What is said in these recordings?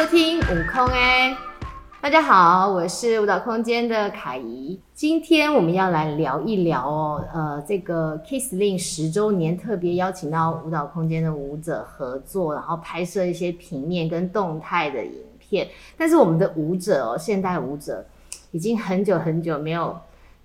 收听悟空哎，大家好，我是舞蹈空间的凯怡。今天我们要来聊一聊哦，呃，这个 Kiss-Lin 十周年特别邀请到舞蹈空间的舞者合作，然后拍摄一些平面跟动态的影片。但是我们的舞者哦，现代舞者已经很久很久没有。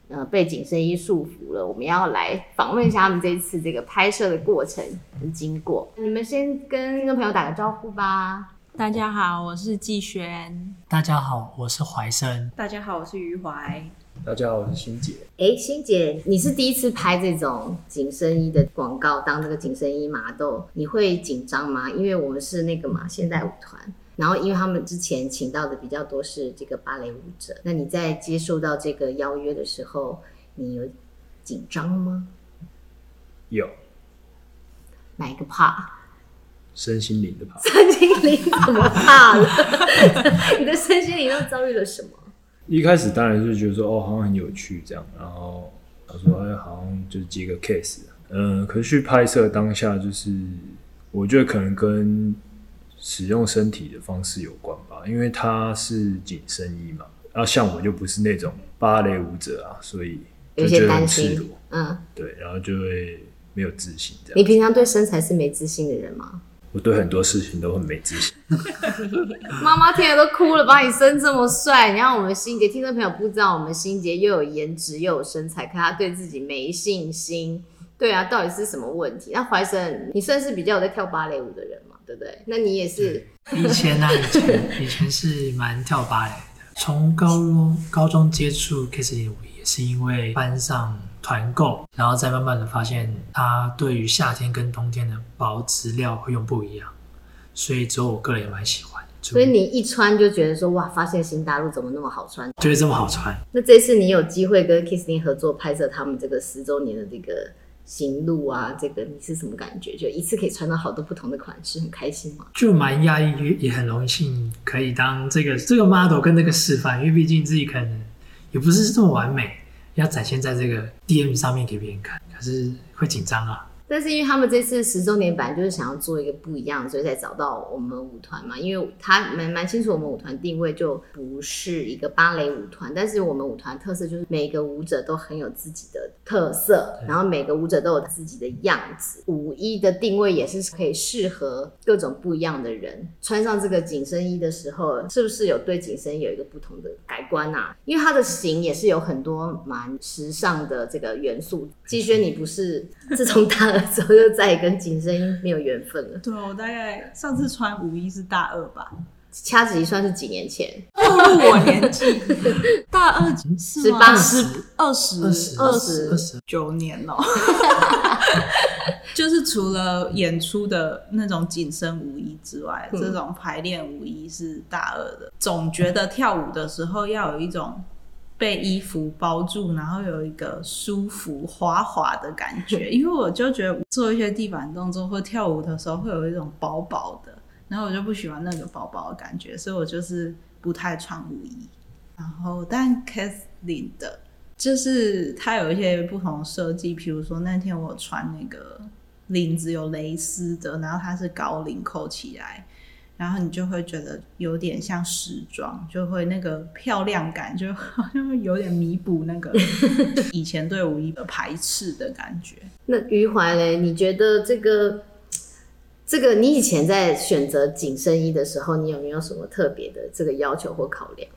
呃，被紧身衣束缚了。我们要来访问一下他们这次这个拍摄的过程跟经过。你们先跟听众朋友打个招呼吧。大家好，我是季璇。大家好，我是怀生。大家好，我是余怀。大家好，我是欣姐。哎，欣姐，你是第一次拍这种紧身衣的广告，当这个紧身衣 model，你会紧张吗？因为我们是那个嘛，现代舞团。然后，因为他们之前请到的比较多是这个芭蕾舞者，那你在接受到这个邀约的时候，你有紧张吗？有。哪一个怕？身心灵的怕。身心灵怎么怕了？你的身心灵又遭遇了什么？一开始当然是觉得说，哦，好像很有趣这样，然后他说，哎，好像就是接个 case，嗯、呃，可是去拍摄当下，就是我觉得可能跟。使用身体的方式有关吧，因为它是紧身衣嘛。然后像我就不是那种芭蕾舞者啊，所以就觉得很赤裸。嗯，对，然后就会没有自信这样。你平常对身材是没自信的人吗？我对很多事情都很没自信。妈妈听了都哭了，把你生这么帅，你让我们心杰听众朋友不知道，我们心杰又有颜值又有身材，可她对自己没信心。对啊，到底是什么问题？那怀生，你算是比较有在跳芭蕾舞的人嘛？对不对？那你也是以前、啊？以前以前是蛮跳芭蕾的。从高中高中接触 Kiss-Lin 舞也是因为班上团购，然后再慢慢的发现它对于夏天跟冬天的保质料会用不一样，所以之后我个人也蛮喜欢。所以你一穿就觉得说哇，发现新大陆怎么那么好穿？觉得这么好穿。那这次你有机会跟 Kiss-Lin 合作拍摄他们这个十周年的这个。行路啊，这个你是什么感觉？就一次可以穿到好多不同的款式，很开心吗？就蛮压抑，也很荣幸可以当这个这个 model 跟这个示范，因为毕竟自己可能也不是这么完美，要展现在这个 DM 上面给别人看，可是会紧张啊。但是因为他们这次十周年版就是想要做一个不一样，所以才找到我们舞团嘛。因为他蛮蛮清楚我们舞团定位就不是一个芭蕾舞团，但是我们舞团特色就是每个舞者都很有自己的特色，然后每个舞者都有自己的样子。舞衣的定位也是可以适合各种不一样的人穿上这个紧身衣的时候，是不是有对紧身衣有一个不同的改观啊？因为它的型也是有很多蛮时尚的这个元素。季轩，你不是自从 大之后就再也跟紧身衣没有缘分了。对，我大概上次穿舞衣是大二吧，掐指一算是几年前。步入我年纪，大二十八、十二十、二十、二十九年哦、喔。就是除了演出的那种紧身舞衣之外，嗯、这种排练舞衣是大二的。总觉得跳舞的时候要有一种。被衣服包住，然后有一个舒服滑滑的感觉，因为我就觉得做一些地板动作或跳舞的时候会有一种薄薄的，然后我就不喜欢那个薄薄的感觉，所以我就是不太穿舞衣。然后但 Kiss-Lin 的，就是它有一些不同的设计，比如说那天我穿那个领子有蕾丝的，然后它是高领扣起来。然后你就会觉得有点像时装，就会那个漂亮感，就好像有点弥补那个 以前对五一的排斥的感觉。那余怀嘞，你觉得这个这个你以前在选择紧身衣的时候，你有没有什么特别的这个要求或考量？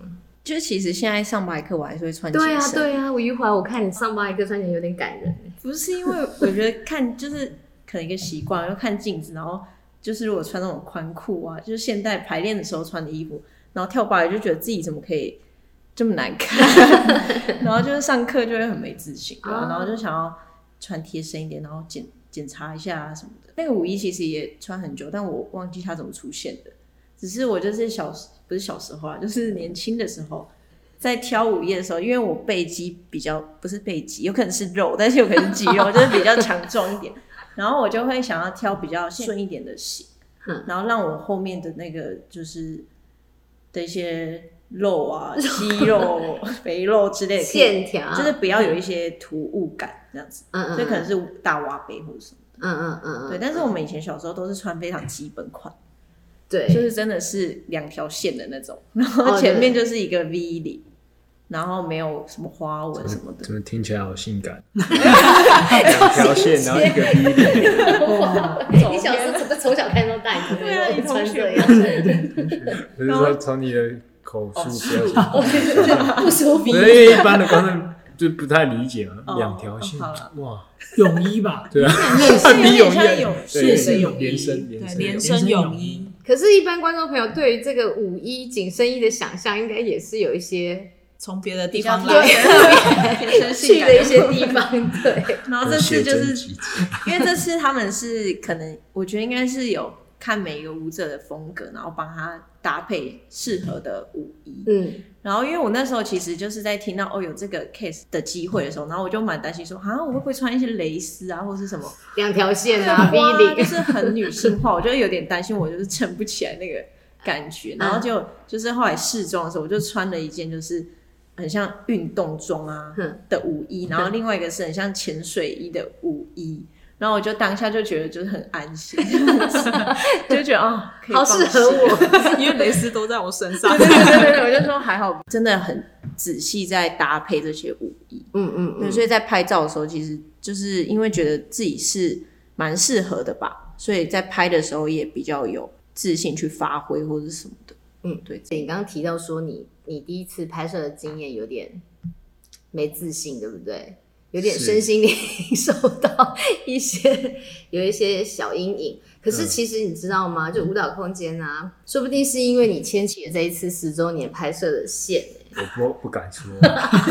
就其实现在上芭蕾课我还是会穿紧身。对啊，对啊，我余怀，我看你上芭蕾课穿起来有点感人。不是因为我觉得看就是可能一个习惯，要看镜子，然后。就是如果穿那种宽裤啊，就是现代排练的时候穿的衣服，然后跳芭蕾就觉得自己怎么可以这么难看，然后就是上课就会很没自信，对啊，然后就想要穿贴身一点，然后检检查一下啊什么的。那个舞衣其实也穿很久，但我忘记它怎么出现的。只是我就是小不是小时候啊，就是年轻的时候在挑舞衣的时候，因为我背肌比较不是背肌，有可能是肉，但是有可能是肌肉，就是比较强壮一点。然后我就会想要挑比较顺一点的型，嗯，然后让我后面的那个就是的一些肉啊、肌肉、肥肉之类的线条，就是不要有一些突兀感这样子。嗯嗯，所以可能是大挖背或者什么的。嗯嗯嗯嗯。对，但是我们以前小时候都是穿非常基本款，对，就是真的是两条线的那种，然后前面就是一个 V 领。然后没有什么花纹什么的，怎么听起来好性感？两条线，然后一个 V 领。哇！你小时候从从小看到大，你对啊，你穿这样，对对。不 是说从你的口述不要讲，不舒服。因为一般的观众就不太理解嘛，两条线，哇，泳衣吧？对啊，比 泳衣，对，是泳连身，对，连身泳衣。可是，一般观众朋友对于这个舞衣紧身衣的想象，应该也是有一些。从别的地方来 去的一些地方，对。然后这次就是，因为这次他们是可能，我觉得应该是有看每一个舞者的风格，然后帮他搭配适合的舞衣。嗯。然后因为我那时候其实就是在听到哦有这个 case 的机会的时候，然后我就蛮担心说，啊我会不会穿一些蕾丝啊，或是什么两条线啊，V 领，就是很女性化，我觉得有点担心，我就是撑不起来那个感觉。然后就就是后来试装的时候，我就穿了一件就是。很像运动装啊的舞衣，然后另外一个是很像潜水衣的舞衣，然后我就当下就觉得就是很安心，就觉得啊，好适合我，因为蕾丝都在我身上。对对对对，我就说还好，真的很仔细在搭配这些舞衣。嗯嗯嗯，所以在拍照的时候，其实就是因为觉得自己是蛮适合的吧，所以在拍的时候也比较有自信去发挥或者什么的。嗯，对。你刚刚提到说你。你第一次拍摄的经验有点没自信，对不对？有点身心灵受到一些有一些小阴影。可是其实你知道吗？就舞蹈空间啊，说不定是因为你牵起了这一次十周年拍摄的线。我不不敢说，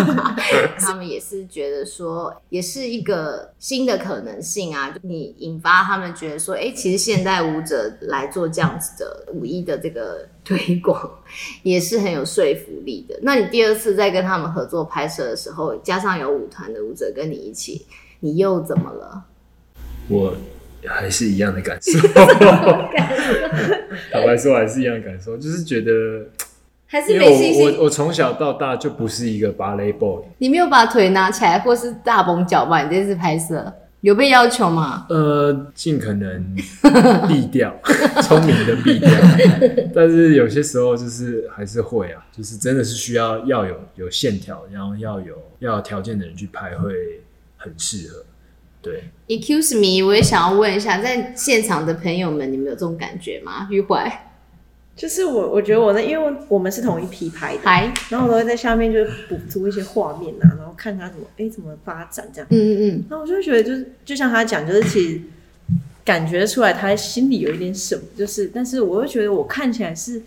他们也是觉得说，也是一个新的可能性啊。就你引发他们觉得说，哎、欸，其实现代舞者来做这样子的舞衣的这个推广，也是很有说服力的。那你第二次再跟他们合作拍摄的时候，加上有舞团的舞者跟你一起，你又怎么了？我还是一样的感受，坦白说还是一样的感受，就是觉得。还是没信心。我我我从小到大就不是一个芭蕾 boy。你没有把腿拿起来，或是大绷脚吧？你这次拍摄有被要求吗？呃，尽可能避掉，聪明的避掉。但是有些时候就是还是会啊，就是真的是需要要有有线条，然后要有要有条件的人去拍会很适合。对，Excuse me，我也想要问一下，在现场的朋友们，你们有这种感觉吗？玉怀。就是我，我觉得我呢，因为我们是同一批拍的，拍然后我都会在下面就是补足一些画面啊，然后看他怎么，哎、欸，怎么发展这样。嗯嗯嗯。然后我就觉得，就是就像他讲，就是其实感觉出来他心里有一点什么，就是，但是我又觉得我看起来是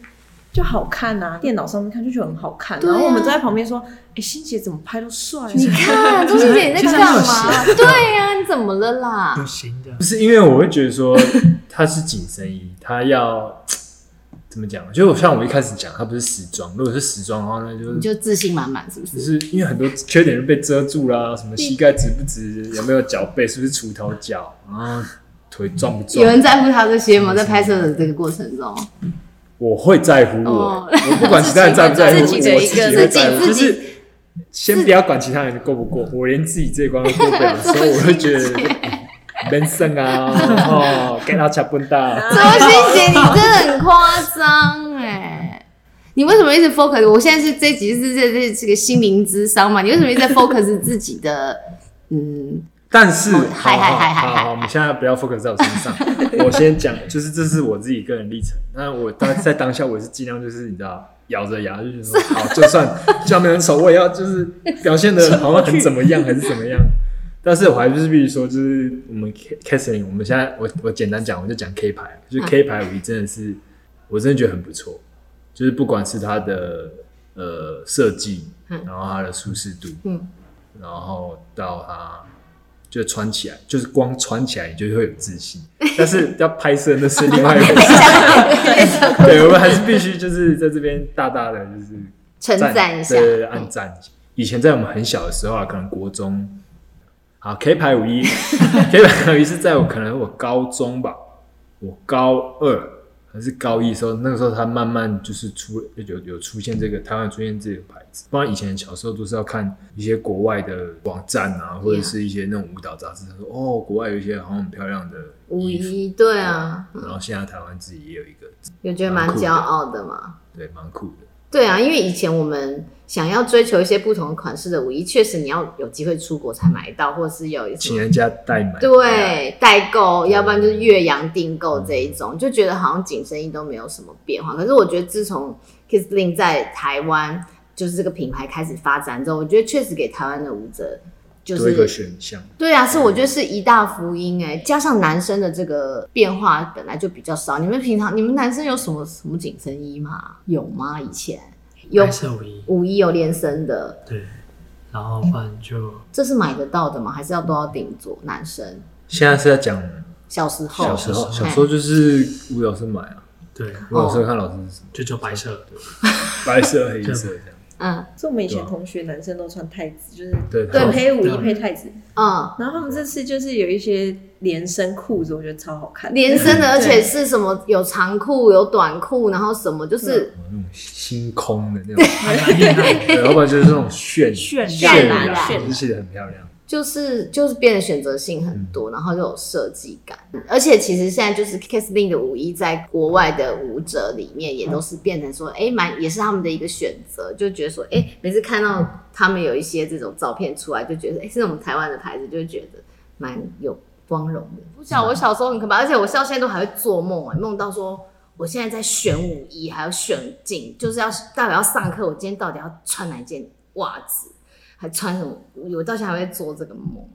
就好看啊，电脑上面看就觉得很好看。啊、然后我们都在旁边说，哎、欸，欣姐怎么拍都帅、啊。你看，钟欣姐你在干嘛？对呀、啊，你怎么了啦？不行的。不是因为我会觉得说他是紧身衣，他要。怎么讲？就像我一开始讲，它不是时装。如果是时装的话，那就你就自信满满，是不是？就是因为很多缺点就被遮住啦，什么膝盖直不直，有没有脚背，是不是锄头脚，然后腿壮不壮？有人在乎他这些吗？在拍摄的这个过程中，我会在乎我，哦、我不管其他人在不在乎，自己的一个我自己会在乎。就是先不要管其他人过不过，我连自己这一关都过不了，所以我会觉得。人生啊，哦，给他吃笨蛋。周星姐，你真的很夸张哎！你为什么一直 focus？我现在是这集是这这这个心灵之商嘛？你为什么一直在 focus 自己的？嗯，但是，嗨嗨嗨嗨嗨，我们现在不要 focus 在我身上。我先讲，就是这是我自己个人历程。那我当在当下，我是尽量就是你知道，咬着牙就是说，好，就算就算没人丑，我也要就是表现的好像很怎么样，还是怎么样。但是我还是必须说，就是我们 Katherine，我们现在我我简单讲，我就讲 K 牌，就是 K 牌五一真的是，我真的觉得很不错，就是不管是它的呃设计，然后它的舒适度，嗯，然后到它就穿起来，就是光穿起来你就会有自信，但是要拍摄那是另外一回事，对，我们还是必须就是在这边大大的就是称赞一下，对，按赞。以前在我们很小的时候啊，可能国中。好，K 牌五一，K 牌五一是在我可能我高中吧，我高二还是高一的时候，那个时候他慢慢就是出有有出现这个台湾出现这个牌子，不然以前小时候都是要看一些国外的网站啊，或者是一些那种舞蹈杂志，他说哦，国外有一些好像很漂亮的五一，对啊，然后现在台湾自己也有一个，有觉得蛮骄傲的嘛？对，蛮酷的。对啊，因为以前我们想要追求一些不同款式的舞衣，确实你要有机会出国才买到，或者是有一请人家代买，对，代购，要不然就是岳阳订购这一种，就觉得好像紧身衣都没有什么变化。可是我觉得自从 Kissling 在台湾就是这个品牌开始发展之后，我觉得确实给台湾的舞者。就是一个选项，对啊，是我觉得是一大福音哎，加上男生的这个变化本来就比较少。你们平常你们男生有什么什么紧身衣吗？有吗？以前有白色舞衣，舞衣有连身的，对，然后不然就这是买得到的吗？还是要都要定做？男生现在是在讲小时候，小时候，小时候就是吴老师买啊，对，吴老师看老师是什么，就就白色，白色黑色这样。嗯，是我们以前同学男生都穿太子，就是对对配舞衣配太子，嗯，然后他们这次就是有一些连身裤子，我觉得超好看，连身的，而且是什么有长裤有短裤，然后什么就是那种星空的那种，对，要不然就是那种炫炫炫染，炫就写得很漂亮。就是就是变得选择性很多，然后又有设计感，而且其实现在就是 Kissling 的舞衣在国外的舞者里面也都是变成说，哎，蛮也是他们的一个选择，就觉得说，哎，每次看到他们有一些这种照片出来，就觉得，哎，是我们台湾的牌子，就觉得蛮有光荣的。我想我小时候很可怕，而且我到现在都还会做梦，哎，梦到说我现在在选舞衣，还要选镜，就是要到底要上课，我今天到底要穿哪件袜子？还穿什么？我到现在还会做这个梦。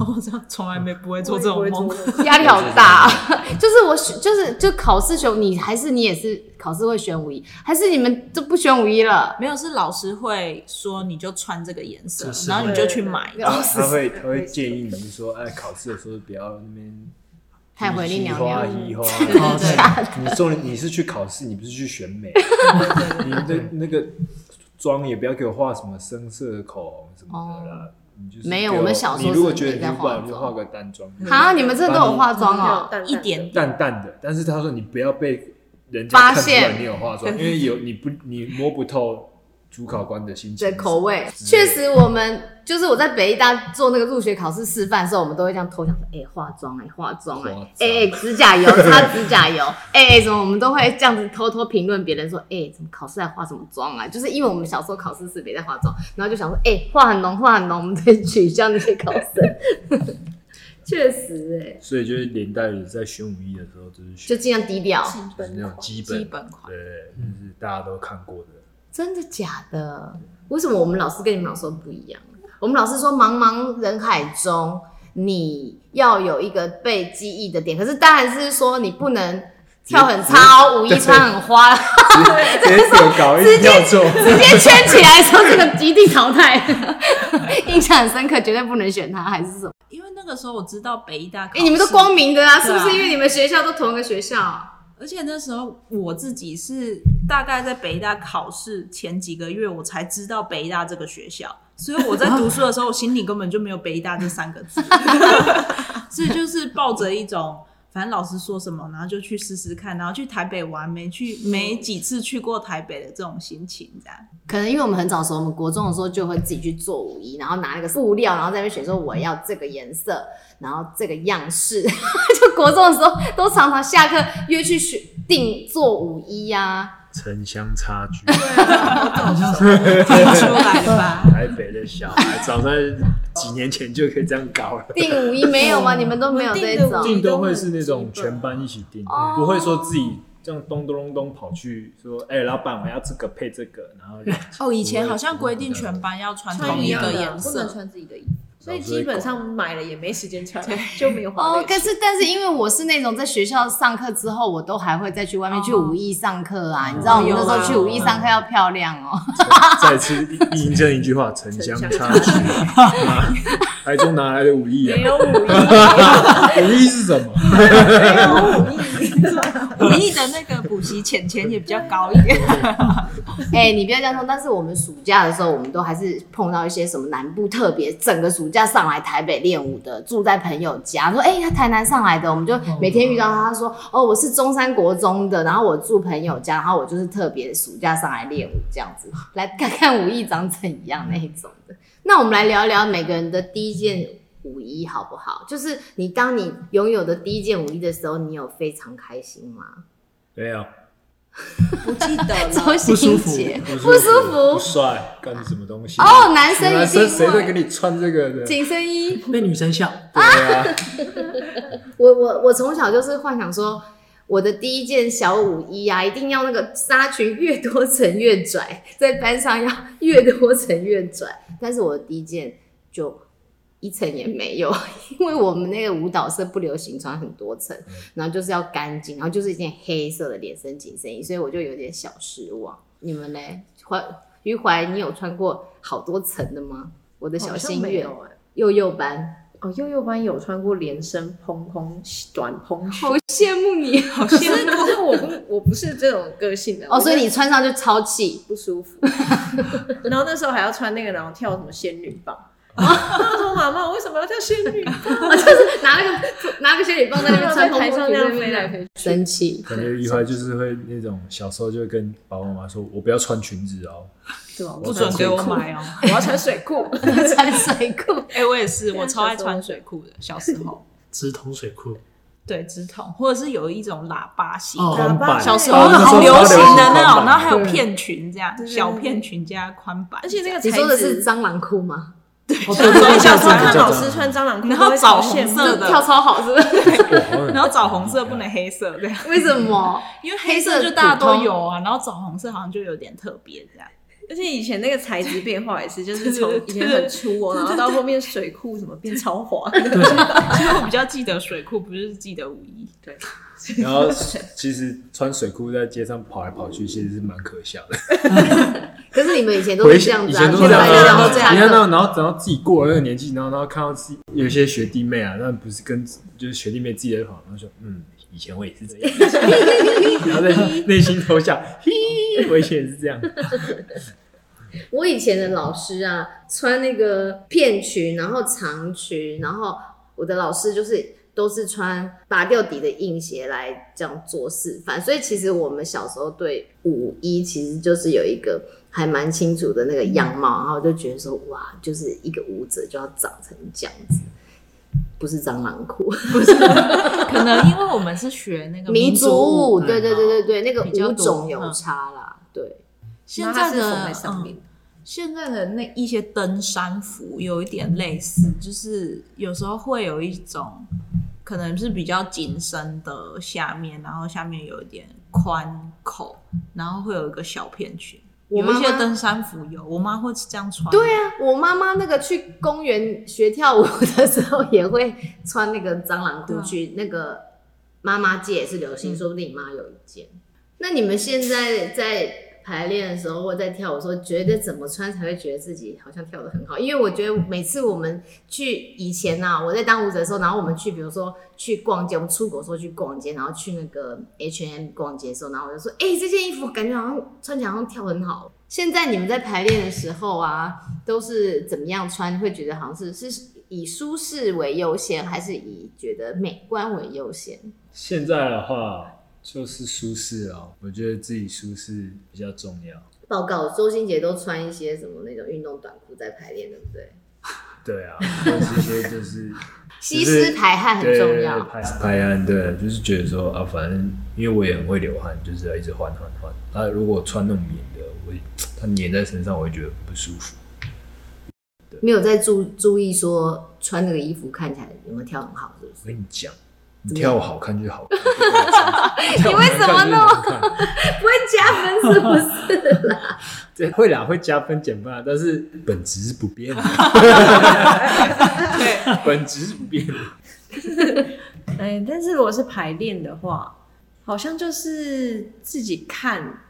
我这样从来没不会做这种梦，压力好大。就是我选，就是就考试选你，还是你也是考试会选五一，还是你们都不选五一了？没有，是老师会说你就穿这个颜色，然后你就去买。他会 他会建议你说，哎，考试的时候不要那边太回力娘娘。移花，你说你是去考试，你不是去选美。你的那个。妆也不要给我画什么深色的口红什么的啦，你就是没有。我们小时候你如果觉得你不好，你就画个淡妆。啊，你们这都有化妆哦，一点淡淡的。但是他说你不要被人家看出来你有化妆，因为有你不你摸不透。主考官的心情，对口味，确实，我们就是我在北艺大做那个入学考试示范的时候，我们都会这样偷想说，哎、欸，化妆哎，化妆哎，哎哎，指甲油擦指甲油，哎 哎，什么，我们都会这样子偷偷评论别人说，哎、欸，怎么考试还化什么妆啊？就是因为我们小时候考试是别在化妆，然后就想说，哎、欸，化很浓，化很浓，我们得取消那些考生。确实哎、欸，所以就是连带着在选武艺的时候，就是就尽量低调，就是那种基本基本款，对，就是大家都看过的。真的假的？为什么我们老师跟你们老师不一样？我们老师说，茫茫人海中，你要有一个被记忆的点。可是当然是说，你不能跳很超，舞衣穿很花，直接搞 一跳错，直接圈起来说这个一定淘汰。印象很深刻，绝对不能选他，还是什么？因为那个时候我知道北医大，哎、欸，你们都光明的啊，是不是？因为你们学校都同一个学校。而且那时候我自己是大概在北大考试前几个月，我才知道北大这个学校，所以我在读书的时候，我心里根本就没有北大这三个字，所以就是抱着一种。反正老师说什么，然后就去试试看，然后去台北玩，没去没几次去过台北的这种心情，这样。可能因为我们很早的时候，我们国中的时候就会自己去做舞衣，然后拿那个布料，然后在那边选说我要这个颜色，然后这个样式。就国中的时候，都常常下课约去选定做舞衣呀、啊。城乡差距，对啊，好早就出来了吧？台北的小孩早在几年前就可以这样搞了。订五一没有吗？你们都没有这种？订都会是那种全班一起订，不会说自己这样咚咚咚咚跑去说，哎，老板我要这个配这个，然后哦，以前好像规定全班要穿同一个颜色，不能穿自己的衣服。所以基本上买了也没时间穿，就没有花。哦，可是但是因为我是那种在学校上课之后，我都还会再去外面去武艺上课啊。你知道我们那时候去武艺上课要漂亮哦。再次印证一句话：城乡差距。台中哪来的武艺啊？没有武艺。武艺是什么？没有舞艺。五艺的那个补习钱钱也比较高一点。哎、欸，你不要这样说。但是我们暑假的时候，我们都还是碰到一些什么南部特别，整个暑假上来台北练舞的，住在朋友家，说哎、欸，他台南上来的，我们就每天遇到他，他说哦，我是中山国中的，然后我住朋友家，然后我就是特别暑假上来练舞这样子，来看看武艺长怎样那一种的。那我们来聊聊每个人的第一件舞衣好不好？就是你当你拥有的第一件五一的时候，你有非常开心吗？没有，不记得了，周星驰不不舒服，不帅，干什么东西？哦，男生一定谁会给你穿这个的？紧身衣被女生笑。对啊，我我我从小就是幻想说，我的第一件小五衣啊，一定要那个纱裙越多层越拽，在班上要越多层越拽。但是我的第一件就。一层也没有，因为我们那个舞蹈社不流行穿很多层，然后就是要干净，然后就是一件黑色的连身紧身衣，所以我就有点小失望。你们呢？怀于怀，你有穿过好多层的吗？我的小心愿，幼幼班哦，幼幼班有穿过连身蓬蓬短蓬好羡慕你，好羡慕。可是我不，我不是这种个性的哦，所以你穿上就超气不舒服。然后那时候还要穿那个，然后跳什么仙女棒。他说：“妈妈，我为什么要叫仙女棒？我 就是拿那个拿个仙女棒在那边在台上那样飞来飞去，生气。感觉一会就是会那种小时候就会跟爸爸妈妈说：‘我不要穿裙子哦，对吧？不准给我买哦，我要穿水裤，穿水裤。’哎，我也是，我超爱穿水裤的。小时候，直筒水裤，对，直筒，或者是有一种喇叭型喇叭，小时候很流行的那种，然后还有片裙这样，小片裙加宽版。而且那个你说的是蟑螂裤吗？”对，小时候小时候看老师穿蟑螂裤，然后枣红色的跳超好，是不是？然后枣红色不能黑色，这样为什么？因为黑色就大家都有啊，然后枣红色好像就有点特别这样。而且以前那个材质变化也是，就是从以前很粗哦，然后到后面水裤什么变超滑。其实我比较记得水裤，不是记得五一。对。然后其实穿水裤在街上跑来跑去，其实是蛮可笑的。可是你们以前都是这样子，以前都是这样，你看到，然后等到自己过了那个年纪，然后然后看到自己有些学弟妹啊，那不是跟就是学弟妹自己在跑，然后说嗯，以前我也是这样，然后在内心偷笑，嘿，我以前也是这样。我以前的老师啊，穿那个片裙，然后长裙，然后我的老师就是。都是穿拔掉底的硬鞋来这样做示范，所以其实我们小时候对五一其实就是有一个还蛮清楚的那个样貌，然后就觉得说哇，就是一个舞者就要长成这样子，不是蟑螂裤，不是，可能因为我们是学那个民族舞，对对对对对，那个舞种有差啦，对。现在的嗯，现在的那一些登山服有一点类似，就是有时候会有一种。可能是比较紧身的下面，然后下面有一点宽口，然后会有一个小片裙。有一些登山服有，我妈会这样穿。对啊，我妈妈那个去公园学跳舞的时候也会穿那个蟑螂裤去。那个妈妈界也是流行，说不定你妈有一件。那你们现在在？排练的时候，或在跳舞的时候，觉得怎么穿才会觉得自己好像跳得很好？因为我觉得每次我们去以前啊，我在当舞者的时候，然后我们去，比如说去逛街，我们出国时候去逛街，然后去那个 H&M 逛街的时候，然后我就说，哎、欸，这件衣服感觉好像穿起来好像跳很好。现在你们在排练的时候啊，都是怎么样穿？会觉得好像是是以舒适为优先，还是以觉得美观为优先？现在的话。就是舒适哦，我觉得自己舒适比较重要。报告，周星杰都穿一些什么那种运动短裤在排练，对不对？对啊，这些就是 吸湿排汗很重要。排排汗，对，就是觉得说啊，反正因为我也很会流汗，就是要一直换换换。他如果穿那种棉的，我它粘在身上，我会觉得不舒服。没有在注注意说穿那个衣服看起来有没有跳很好，是不是？我跟你讲。跳好看就好，你为什么呢？不会加分是不是啦？对，会啦，会加分减分啊，但是本质是不变的。对，本质是不变的。哎，但是如果是排练的话，好像就是自己看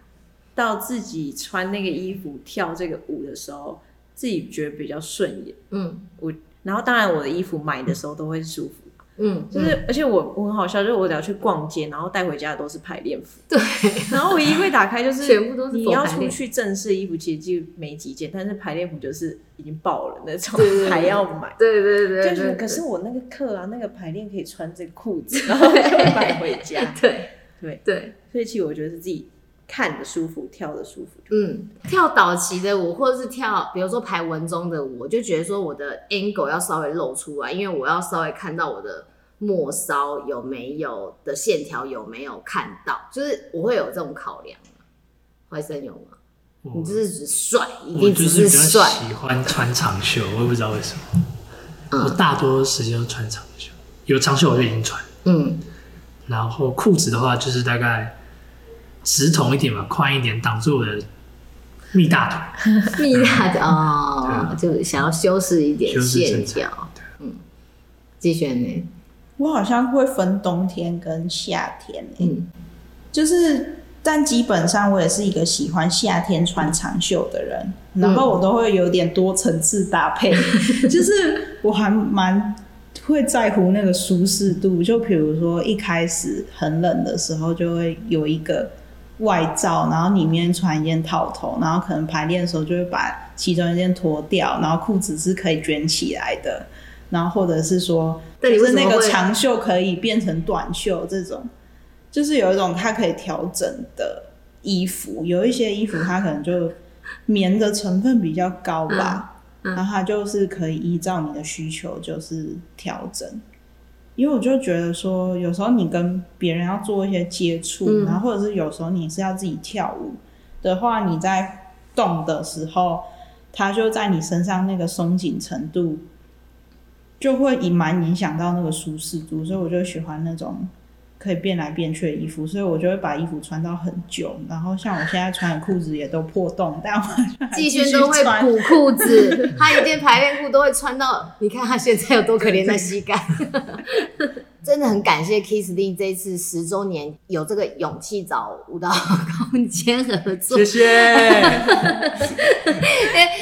到自己穿那个衣服跳这个舞的时候，自己觉得比较顺眼。嗯，我然后当然我的衣服买的时候都会舒服。嗯，就是而且我我很好笑，就是我只要去逛街，然后带回家的都是排练服。对，然后我衣柜打开就是全部都是你要出去正式衣服，其实就没几件，但是排练服就是已经爆了那种，还要买。对对对，就是可是我那个课啊，那个排练可以穿这个裤子，然后就买回家。对对对，所以其实我觉得是自己。看的舒服，跳的舒服。嗯，跳导奇的舞，或者是跳，比如说排文中的舞，我就觉得说我的 angle 要稍微露出来，因为我要稍微看到我的末梢有没有的线条有没有看到，就是我会有这种考量。怀森有吗？你就是只帅，一定只是帅。喜欢穿长袖，我也不知道为什么。嗯、我大多时间都穿长袖，有长袖我就已经穿。嗯，然后裤子的话，就是大概。直筒一点嘛，宽一点，挡住我的蜜大腿。蜜大腿 哦，就想要修饰一点线条。嗯，季萱呢？我好像会分冬天跟夏天。嗯，就是，但基本上我也是一个喜欢夏天穿长袖的人。嗯、然后我都会有点多层次搭配，就是我还蛮会在乎那个舒适度。就比如说一开始很冷的时候，就会有一个。外罩，然后里面穿一件套头，然后可能排练的时候就会把其中一件脱掉，然后裤子是可以卷起来的，然后或者是说，就是那个长袖可以变成短袖，这种就是有一种它可以调整的衣服，有一些衣服它可能就棉的成分比较高吧，嗯嗯、然后它就是可以依照你的需求就是调整。因为我就觉得说，有时候你跟别人要做一些接触，嗯、然后或者是有时候你是要自己跳舞的话，你在动的时候，它就在你身上那个松紧程度，就会隐蛮影响到那个舒适度，所以我就喜欢那种。可以变来变去的衣服，所以我就会把衣服穿到很久。然后像我现在穿的裤子也都破洞，但我季轩都会补裤子，他一件排练裤都会穿到。你看他现在有多可怜的膝盖。真的很感谢 Kissday 这一次十周年有这个勇气找舞蹈空间合作，谢谢。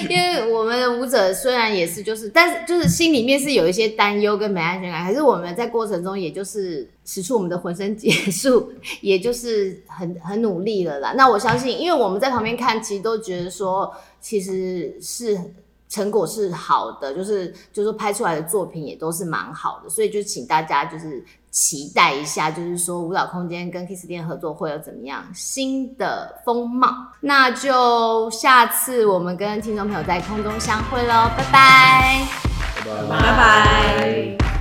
因 为因为我们的舞者虽然也是就是，但是就是心里面是有一些担忧跟没安全感，可是我们在过程中也就是使出我们的浑身解数，也就是很很努力了啦。那我相信，因为我们在旁边看，其实都觉得说其实是。成果是好的，就是就是拍出来的作品也都是蛮好的，所以就请大家就是期待一下，就是说舞蹈空间跟 Kiss 店合作会有怎么样新的风貌。那就下次我们跟听众朋友在空中相会喽，拜拜，拜拜。拜拜。